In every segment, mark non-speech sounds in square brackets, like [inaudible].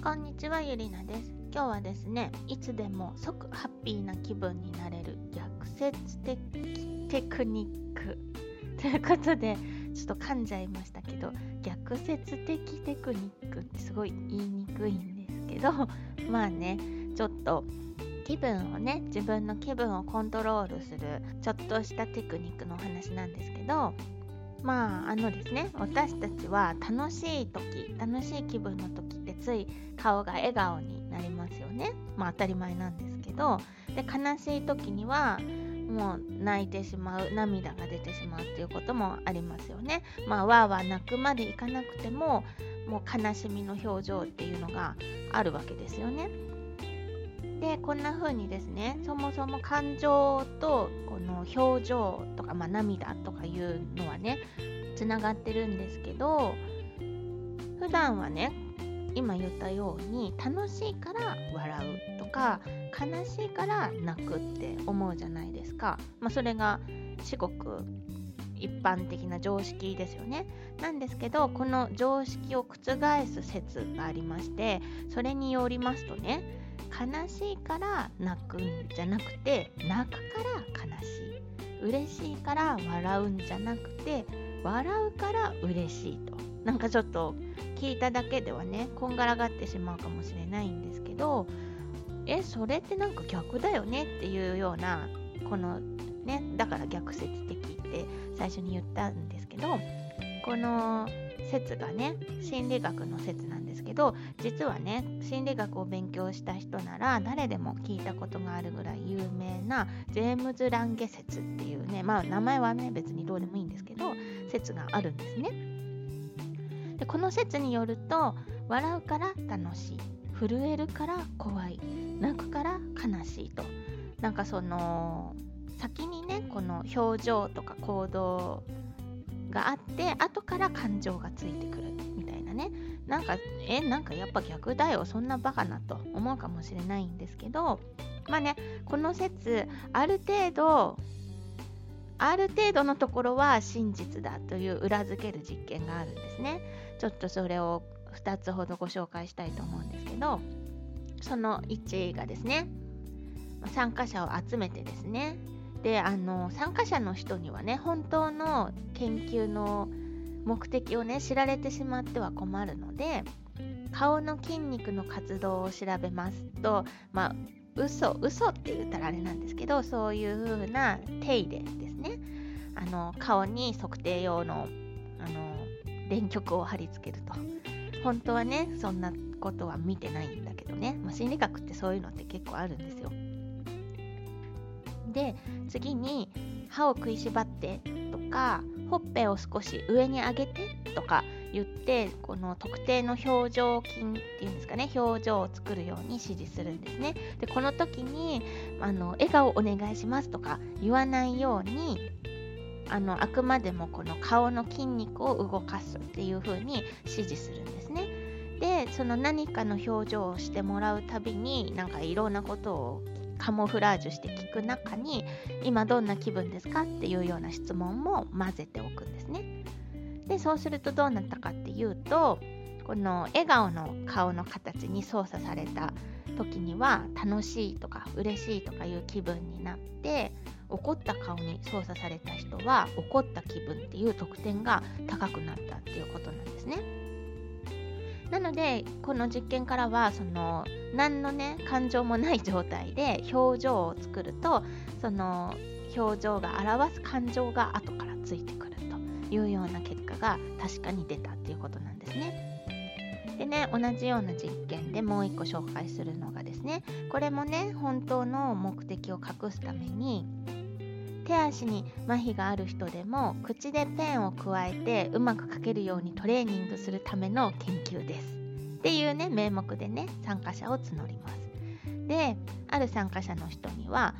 こんにちはゆりなです。今日はですねいつでも即ハッピーな気分になれる逆説的テクニック。ということでちょっと噛んじゃいましたけど逆説的テクニックってすごい言いにくいんですけど [laughs] まあねちょっと気分をね自分の気分をコントロールするちょっとしたテクニックのお話なんですけどまああのですね私たちは楽しい時楽しい気分の時つい顔が笑顔になりますよね。まあ当たり前なんですけど。で悲しい時にはもう泣いてしまう涙が出てしまうっていうこともありますよね。まあわーわー泣くまでいかなくてももう悲しみの表情っていうのがあるわけですよね。でこんな風にですねそもそも感情とこの表情とか、まあ、涙とかいうのはねつながってるんですけど普段はね今言ったように楽しいから笑うとか悲しいから泣くって思うじゃないですか、まあ、それが至極一般的な常識ですよね。なんですけどこの常識を覆す説がありましてそれによりますとね悲しいから泣くんじゃなくて泣くから悲しい。嬉しいから笑うんじゃなくて笑うから嬉しいと。なんかちょっと聞いただけではねこんがらがってしまうかもしれないんですけどえそれってなんか逆だよねっていうようなこのねだから逆説的って最初に言ったんですけどこの説がね心理学の説なんですけど実はね心理学を勉強した人なら誰でも聞いたことがあるぐらい有名なジェームズ・ランゲ説っていうねまあ名前はね別にどうでもいいんですけど説があるんですね。でこの説によると笑うから楽しい。震えるから怖い。泣くから悲しいと。なんかその先にねこの表情とか行動があって後から感情がついてくるみたいなね。なんかえなんかやっぱ逆だよ。そんなバカなと思うかもしれないんですけど。まあねこの説ある程度ある程度のところは真実だという裏付ける実験があるんですね。ちょっとそれを2つほどご紹介したいと思うんですけどその1がですね参加者を集めてですねであの参加者の人にはね本当の研究の目的をね知られてしまっては困るので顔の筋肉の活動を調べますとまあ嘘嘘って言ったらあれなんですけどそういう風な手入れですね。あの顔に測定用のあの電極を貼り付けると。本当はねそんなことは見てないんだけどね、まあ、心理学ってそういうのって結構あるんですよ。で次に歯を食いしばってとかほっぺを少し上に上げてとか言ってこの特定の表情筋っていうんですかね表情を作るように指示するんですね。でこの時にあの笑顔お願いしますとか言わないようにあのあくまでもこの顔の筋肉を動かすっていう風に指示するんですねでその何かの表情をしてもらうたびになんかいろんなことをカモフラージュして聞く中に今どんな気分ですかっていうような質問も混ぜておくんですね。でそうするとどうなったかっていうとこの笑顔の顔の形に操作された時には楽しいとか嬉しいとかいう気分になって怒った顔に操作された人は怒った気分っていう得点が高くなったっていうことなんですね。なのでこの実験からはその何のね感情もない状態で表情を作るとその表情が表す感情が後からついてくるというような結果が確かに出たっていうことなんですね。でね同じような実験でもう一個紹介するのがですねこれもね本当の目的を隠すために手足に麻痺がある人でも口でペンを加えてうまく書けるようにトレーニングするための研究です。っていうね名目でね参加者を募ります。である参加者の人には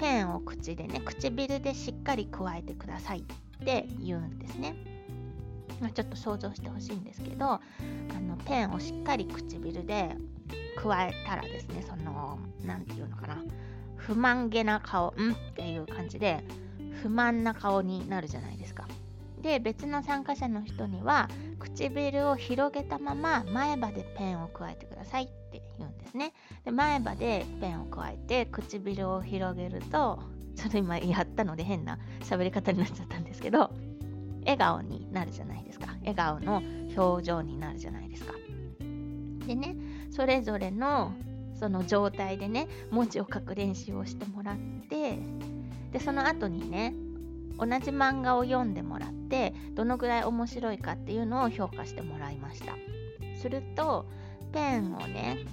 ペンを口でね唇でしっかり加えてくださいって言うんですね。ま、ちょっと想像してほしいんですけどあのペンをしっかり唇で加えたらですねその何て言うのかな不満げな顔、ん？っていう感じで、不満な顔になるじゃないですか。で別の参加者の人には唇を広げたまま前歯でペンを加えてくださいって言うんですね。で前歯でペンを加えて唇を広げるとちょっと今やったので変な喋り方になっちゃったんですけど笑顔になるじゃないですか。笑顔の表情になるじゃないですか。でねそれぞれのその状態でね文字を書く練習をしてもらってでその後にね同じ漫画を読んでもらってどのぐらい面白いかっていうのを評価してもらいましたするとペンをね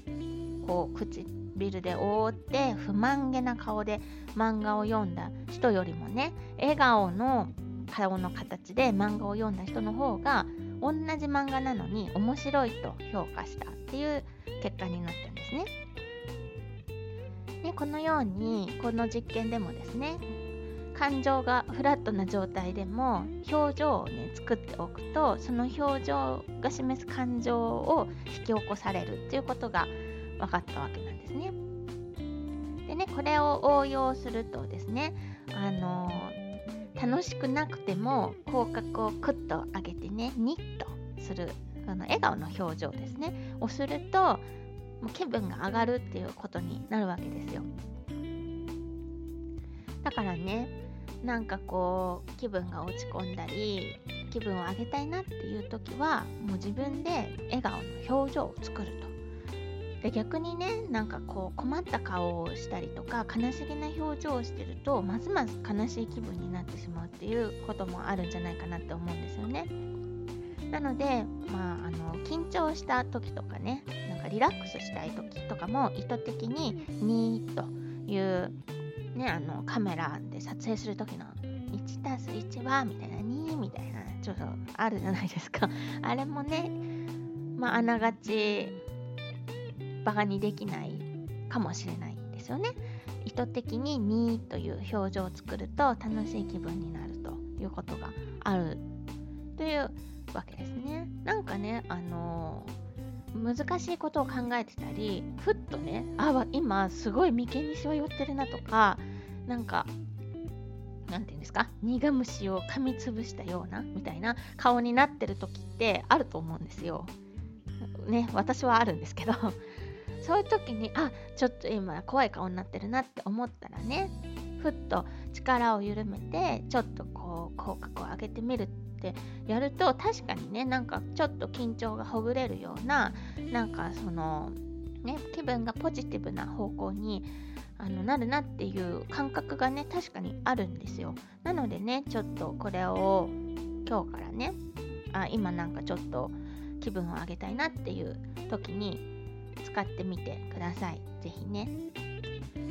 こう唇で覆って不満げな顔で漫画を読んだ人よりもね笑顔の顔の形で漫画を読んだ人の方が同じ漫画なのに面白いと評価したっていう結果になったんですね。でこのようにこの実験でもですね感情がフラットな状態でも表情をね作っておくとその表情が示す感情を引き起こされるっていうことが分かったわけなんですね。でねこれを応用するとですねあの楽しくなくても口角をクッと上げてねニッとするあの笑顔の表情ですねをするともう気分が上がるっていうことになるわけですよ。だからねなんかこう気分が落ち込んだり気分を上げたいなっていう時はもう自分で笑顔の表情を作ると。で逆にねなんかこう困った顔をしたりとか悲しげな表情をしてるとますます悲しい気分になってしまうっていうこともあるんじゃないかなって思うんですよね。なのでまああの緊張した時とかねなんかリラックスしたい時とかも意図的にニーというねあのカメラで撮影する時の1たす1はみたいな2みたいなちょっとあるじゃないですか [laughs] あれもねまああながちバカにできないかもしれないんですよね。意図的に2という表情を作ると楽しい気分になるということがあるというわけですね。なんかね、あのー、難しいことを考えてたり、ふっとね、あ、今すごい眉間にしわ寄ってるなとか、なんか、なんていうんですか、苦虫を噛みつぶしたようなみたいな顔になってる時ってあると思うんですよ。ね、私はあるんですけど、[laughs] そういう時にあちょっと今怖い顔になってるなって思ったらねふっと力を緩めてちょっとこう口角を上げてみるってやると確かにねなんかちょっと緊張がほぐれるようななんかそのね気分がポジティブな方向にあのなるなっていう感覚がね確かにあるんですよなのでねちょっとこれを今日からねあ今なんかちょっと気分を上げたいなっていう時に使ってみてください。ぜひね。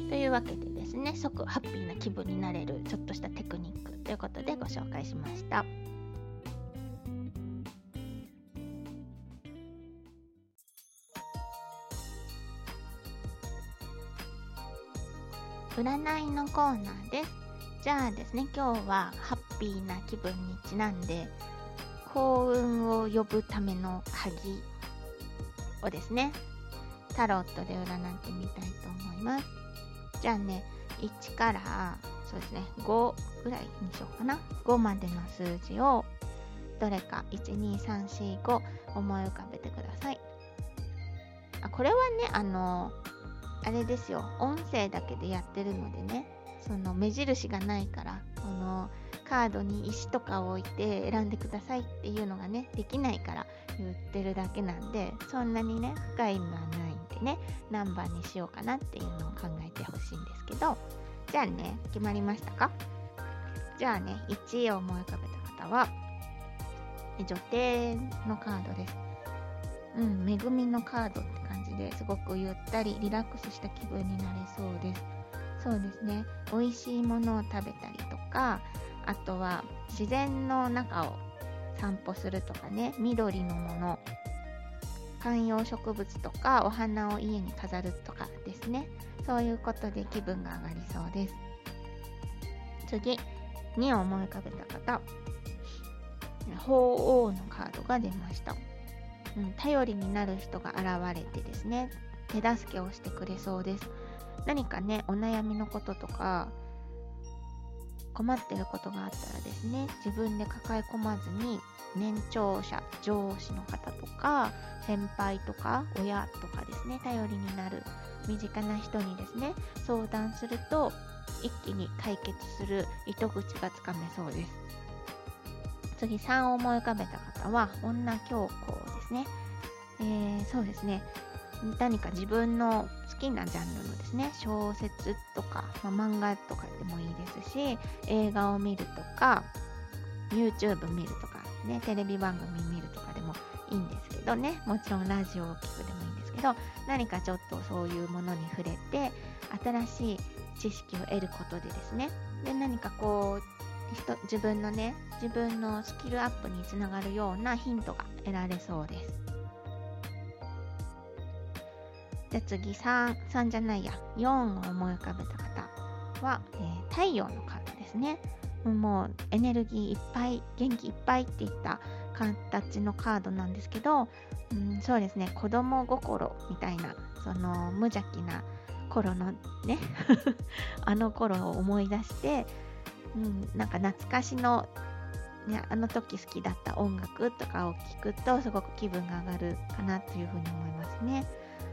というわけでですね、即ハッピーな気分になれるちょっとしたテクニックということでご紹介しました。占いのコーナーです。じゃあですね、今日はハッピーな気分にちなんで幸運を呼ぶための鍵をですね、タロットで占ってみたいと思います。じゃあね、1からそうですね、5ぐらいにしようかな。5までの数字をどれか1、2、3、4、5思い浮かべてください。あこれはね、あの、あれですよ、音声だけでやってるのでね、その目印がないから、このカードに石とかを置いて選んでくださいっていうのがね、できないから言ってるだけなんで、そんなにね、深い意味はないてね何番にしようかなっていうのを考えてほしいんですけど。じゃあね決まりましたか？じゃあね1位を思い浮かべた方は女帝のカードです。うん恵みのカードってですごくゆったりリラックスした気分になれそうです。そうですね。美味しいものを食べたりとかあとは自然の中を散歩するとかね。緑のもの。観葉植物とかお花を家に飾るとかですね。そういうことで気分が上がりそうです。次2を思い浮かべた方。鳳凰のカードが出ました、うん、頼りになる人が現れてですね手助けをしてくれそうです。何かねお悩みのこととか困ってることがあったらですね自分で抱え込まずに年長者上司の方とか先輩とか親とかですね頼りになる身近な人にですね相談すると一気に解決する糸口がつかめそうです。次3を思い浮かべた方は女教皇ですね、えー、そうですね。何か自分の好きなジャンルのですね小説とか、まあ、漫画とかでもいいですし映画を見るとか YouTube 見るとかねテレビ番組見るとかでもいいんですけどね。もちろんラジオを聴くでもいいんですけど何かちょっとそういうものに触れて新しい知識を得ることでですね。で何かこう自分のね自分のスキルアップにつながるようなヒントが得られそうです。じゃあ次3、3じゃないや、4を思い浮かべた方は、えー、太陽のカードですね。もうエネルギーいっぱい、元気いっぱいっていった形のカードなんですけど、うん、そうですね、子供心みたいな、その無邪気な頃のね [laughs] あの頃を思い出して、うん、なんか懐かしのね、あの時好きだった音楽とかを聴くとすごく気分が上がるかなというふうに思いますね。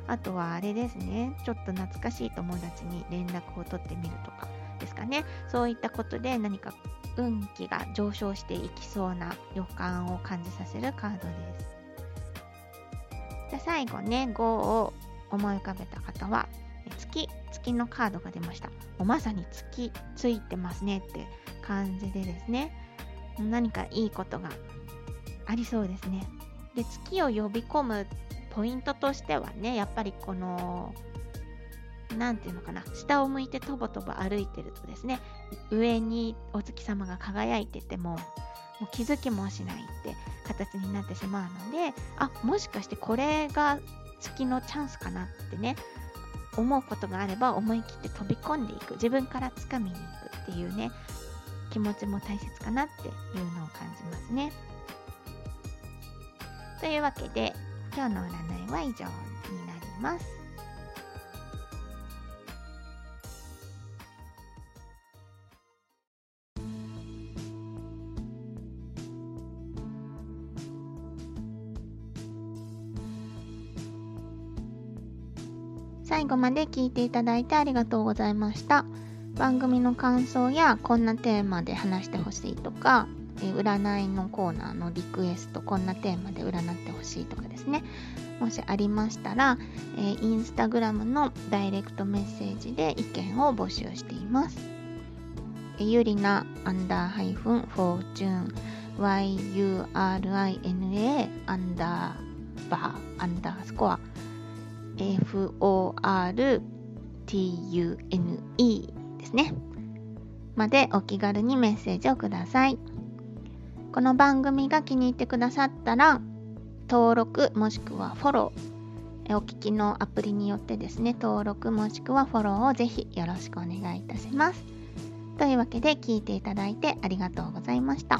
あとはあれですね、ちょっと懐かしい友達に連絡を取ってみるとかですかね。そういったことで何か運気が上昇していきそうな予感を感じさせるカードです。じゃ最後ね、5を思い浮かべた方は、月、月のカードが出ました。もうまさに月ついてますねって感じでですね、何かいいことがありそうですね。で、月を呼び込むポイントとしてはねやっぱりこの何て言うのかな下を向いてとぼとぼ歩いてるとですね上にお月様が輝いててももう気づきもしないって形になってしまうのであもしかしてこれが月のチャンスかなってね思うことがあれば思い切って飛び込んでいく自分から掴みに行くっていうね気持ちも大切かなっていうのを感じますね。というわけで今日の占いは以上になります。最後まで聞いていただいてありがとうございました。番組の感想やこんなテーマで話してほしいとかえ占いのコーナーのリクエストこんなテーマで占ってほしいとかですねもしありましたら、えー、インスタグラムのダイレクトメッセージで意見を募集していますゆりなアンダーハイフンフォーチュン yurina アンダーバーアンダースコア fortune ですねまでお気軽にメッセージをください。この番組が気に入ってくださったら登録もしくはフォローお聞きのアプリによってですね登録もしくはフォローをぜひよろしくお願いいたしますというわけで聞いていただいてありがとうございました。